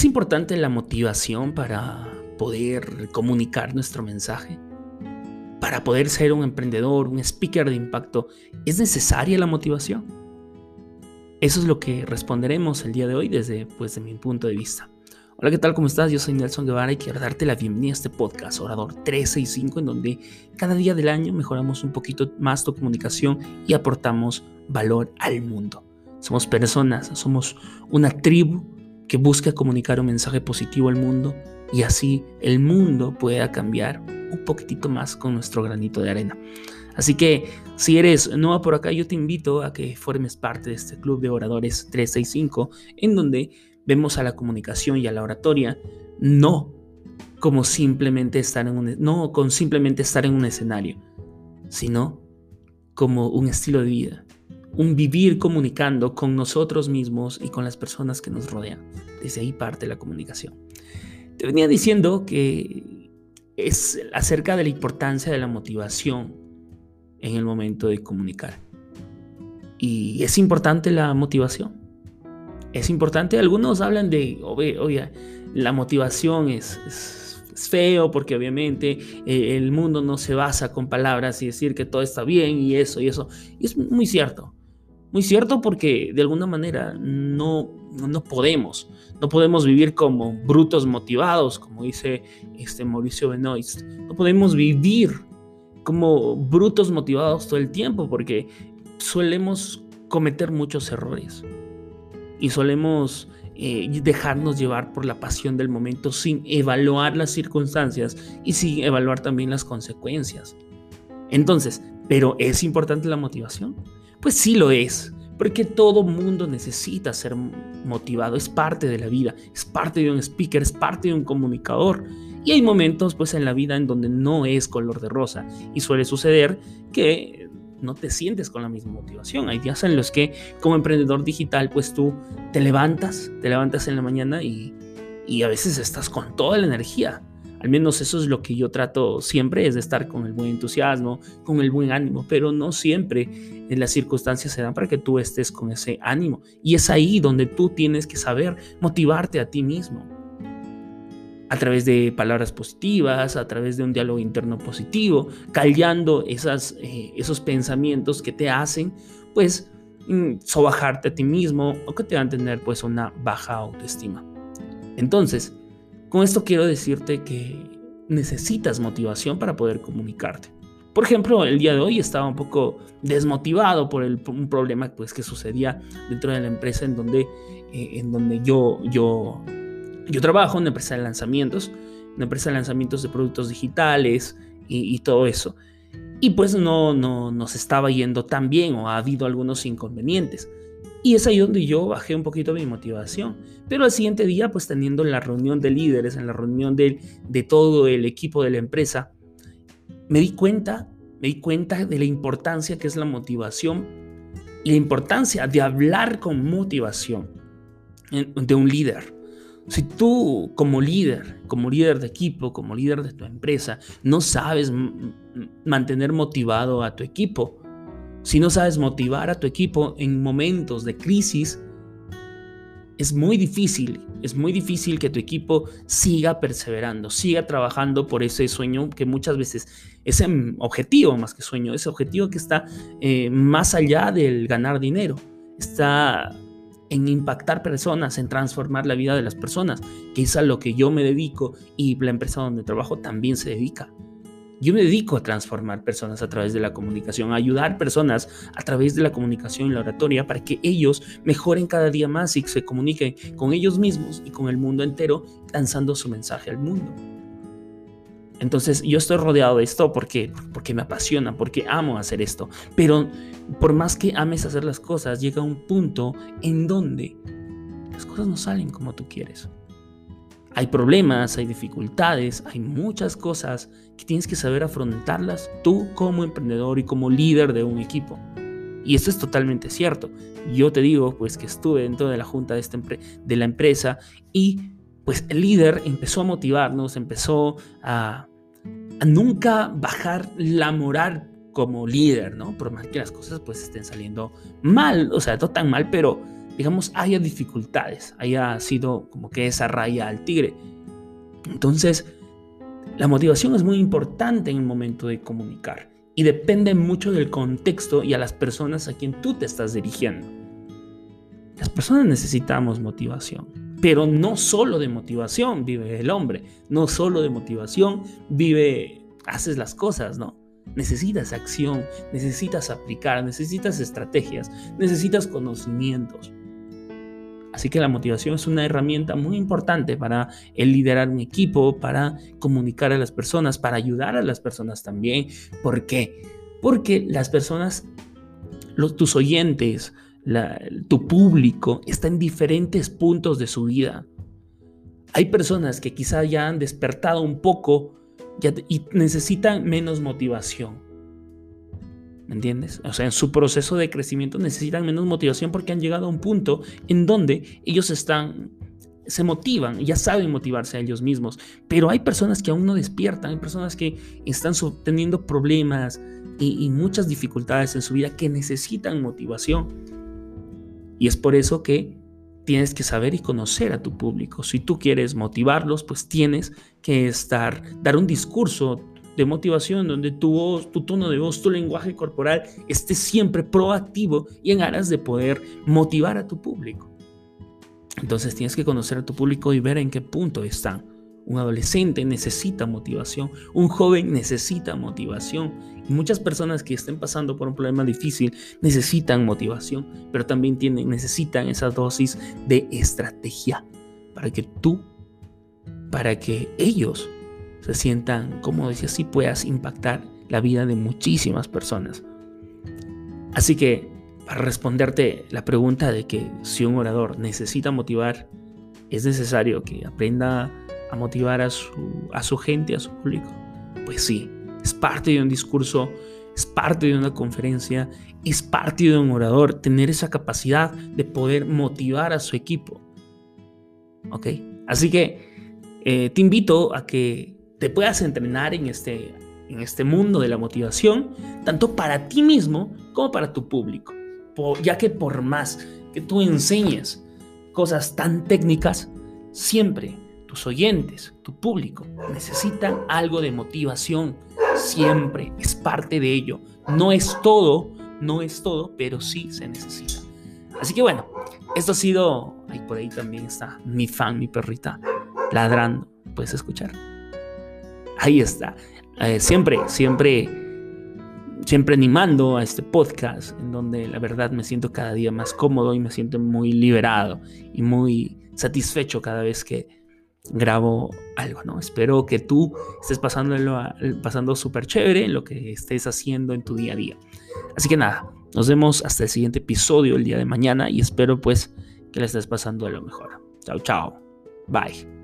¿Es importante la motivación para poder comunicar nuestro mensaje? Para poder ser un emprendedor, un speaker de impacto, ¿es necesaria la motivación? Eso es lo que responderemos el día de hoy desde, pues, mi punto de vista. Hola, ¿qué tal? ¿Cómo estás? Yo soy Nelson Guevara y quiero darte la bienvenida a este podcast, Orador 365, en donde cada día del año mejoramos un poquito más tu comunicación y aportamos valor al mundo. Somos personas, somos una tribu que busca comunicar un mensaje positivo al mundo y así el mundo pueda cambiar un poquitito más con nuestro granito de arena. Así que si eres nueva por acá, yo te invito a que formes parte de este club de oradores 365, en donde vemos a la comunicación y a la oratoria no como simplemente estar en un, no con simplemente estar en un escenario, sino como un estilo de vida, un vivir comunicando con nosotros mismos y con las personas que nos rodean. Desde ahí parte la comunicación. Te venía diciendo que es acerca de la importancia de la motivación en el momento de comunicar. Y es importante la motivación es importante. Algunos hablan de, oye, la motivación es, feo porque obviamente eh, el mundo no se basa con palabras y decir que todo está bien y eso y eso. Es muy cierto. Muy cierto porque de alguna manera no, no podemos. No podemos vivir como brutos motivados, como dice este Mauricio Benoist. No podemos vivir como brutos motivados todo el tiempo porque solemos cometer muchos errores y solemos eh, dejarnos llevar por la pasión del momento sin evaluar las circunstancias y sin evaluar también las consecuencias. Entonces, ¿pero es importante la motivación? Pues sí lo es, porque todo mundo necesita ser motivado, es parte de la vida, es parte de un speaker, es parte de un comunicador. Y hay momentos pues en la vida en donde no es color de rosa y suele suceder que no te sientes con la misma motivación. Hay días en los que como emprendedor digital, pues tú te levantas, te levantas en la mañana y, y a veces estás con toda la energía. Al menos eso es lo que yo trato siempre, es de estar con el buen entusiasmo, con el buen ánimo, pero no siempre las circunstancias se dan para que tú estés con ese ánimo. Y es ahí donde tú tienes que saber motivarte a ti mismo a través de palabras positivas, a través de un diálogo interno positivo, callando eh, esos pensamientos que te hacen, pues, mm, sobajarte a ti mismo o que te van a tener, pues, una baja autoestima. Entonces, con esto quiero decirte que necesitas motivación para poder comunicarte. Por ejemplo, el día de hoy estaba un poco desmotivado por un problema pues, que sucedía dentro de la empresa en donde, eh, en donde yo, yo yo trabajo una empresa de lanzamientos, una empresa de lanzamientos de productos digitales y, todo eso. Y pues no, no nos estaba yendo tan bien o ha habido algunos inconvenientes. Y es ahí donde yo bajé un poquito mi motivación. Pero al siguiente día, pues teniendo la reunión de líderes, en la reunión de, de todo el equipo de la empresa, me di cuenta, me di cuenta de la importancia que es la motivación y la importancia de hablar con motivación de un líder. Si tú como líder, como líder de equipo, como líder de tu empresa, no sabes mantener motivado a tu equipo, si no sabes motivar a tu equipo en momentos de crisis, es muy difícil, es muy difícil que tu equipo siga perseverando, siga trabajando por ese sueño que muchas veces, ese objetivo más que sueño, ese objetivo que está eh, más allá del ganar dinero, está en impactar personas, en transformar la vida de las personas, que es a lo que yo me dedico y la empresa donde trabajo también se dedica. Yo me dedico a transformar personas a través de la comunicación, a ayudar personas a través de la comunicación y la oratoria para que ellos mejoren cada día más y se comuniquen con ellos mismos y con el mundo entero, lanzando su mensaje al mundo. Entonces yo estoy rodeado de esto porque, porque me apasiona, porque amo hacer esto. Pero por más que ames hacer las cosas, llega un punto en donde las cosas no salen como tú quieres. Hay problemas, hay dificultades, hay muchas cosas que tienes que saber afrontarlas tú como emprendedor y como líder de un equipo. Y esto es totalmente cierto. Yo te digo pues que estuve dentro de la junta de, esta de la empresa y pues el líder empezó a motivarnos, empezó a nunca bajar la moral como líder, ¿no? Por más que las cosas pues estén saliendo mal, o sea, no tan mal, pero digamos, haya dificultades, haya sido como que esa raya al tigre. Entonces, la motivación es muy importante en el momento de comunicar y depende mucho del contexto y a las personas a quien tú te estás dirigiendo. Las personas necesitamos motivación, pero no solo de motivación vive el hombre, no solo de motivación vive, haces las cosas, ¿no? Necesitas acción, necesitas aplicar, necesitas estrategias, necesitas conocimientos. Así que la motivación es una herramienta muy importante para el liderar un equipo, para comunicar a las personas, para ayudar a las personas también. ¿Por qué? Porque las personas, tus oyentes, tu público está en diferentes puntos de su vida. Hay personas que quizá ya han despertado un poco y necesitan menos motivación. ¿Me entiendes? O sea, en su proceso de crecimiento necesitan menos motivación porque han llegado a un punto en donde ellos están, se motivan, ya saben motivarse a ellos mismos. Pero hay personas que aún no despiertan, hay personas que están teniendo problemas y, y muchas dificultades en su vida que necesitan motivación. Y es por eso que tienes que saber y conocer a tu público. Si tú quieres motivarlos, pues tienes que estar, dar un discurso de motivación donde tu voz, tu tono de voz, tu lenguaje corporal esté siempre proactivo y en aras de poder motivar a tu público. Entonces tienes que conocer a tu público y ver en qué punto están. Un adolescente necesita motivación, un joven necesita motivación muchas personas que estén pasando por un problema difícil necesitan motivación, pero también tienen, necesitan esa dosis de estrategia para que tú, para que ellos se sientan cómodos y así puedas impactar la vida de muchísimas personas. Así que, para responderte la pregunta de que si un orador necesita motivar, es necesario que aprenda a motivar a su, a su gente, a su público. Pues sí, es parte de un discurso, es parte de una conferencia, es parte de un orador tener esa capacidad de poder motivar a su equipo. ¿Ok? Así que eh, te invito a que te puedas entrenar en este, en este mundo de la motivación, tanto para ti mismo como para tu público. ya que por más que tú enseñes cosas tan técnicas, siempre tus oyentes, tu público, necesitan algo de motivación. Siempre es parte de ello. No es todo, no es todo, pero sí se necesita. Así que bueno, esto ha sido, ahí por ahí también está mi fan, mi perrita, ladrando. Puedes escuchar ahí está. Eh, siempre, siempre, siempre animando a este podcast en donde la verdad me siento cada día más cómodo y me siento muy liberado y muy satisfecho cada vez que grabo algo, ¿no? Espero que tú estés pasándolo, pasando súper chévere en lo que estés haciendo en tu día a día. Así que nada, nos vemos hasta el siguiente episodio el día de mañana y espero pues que le estés pasando a lo mejor. Chao, chao. Bye.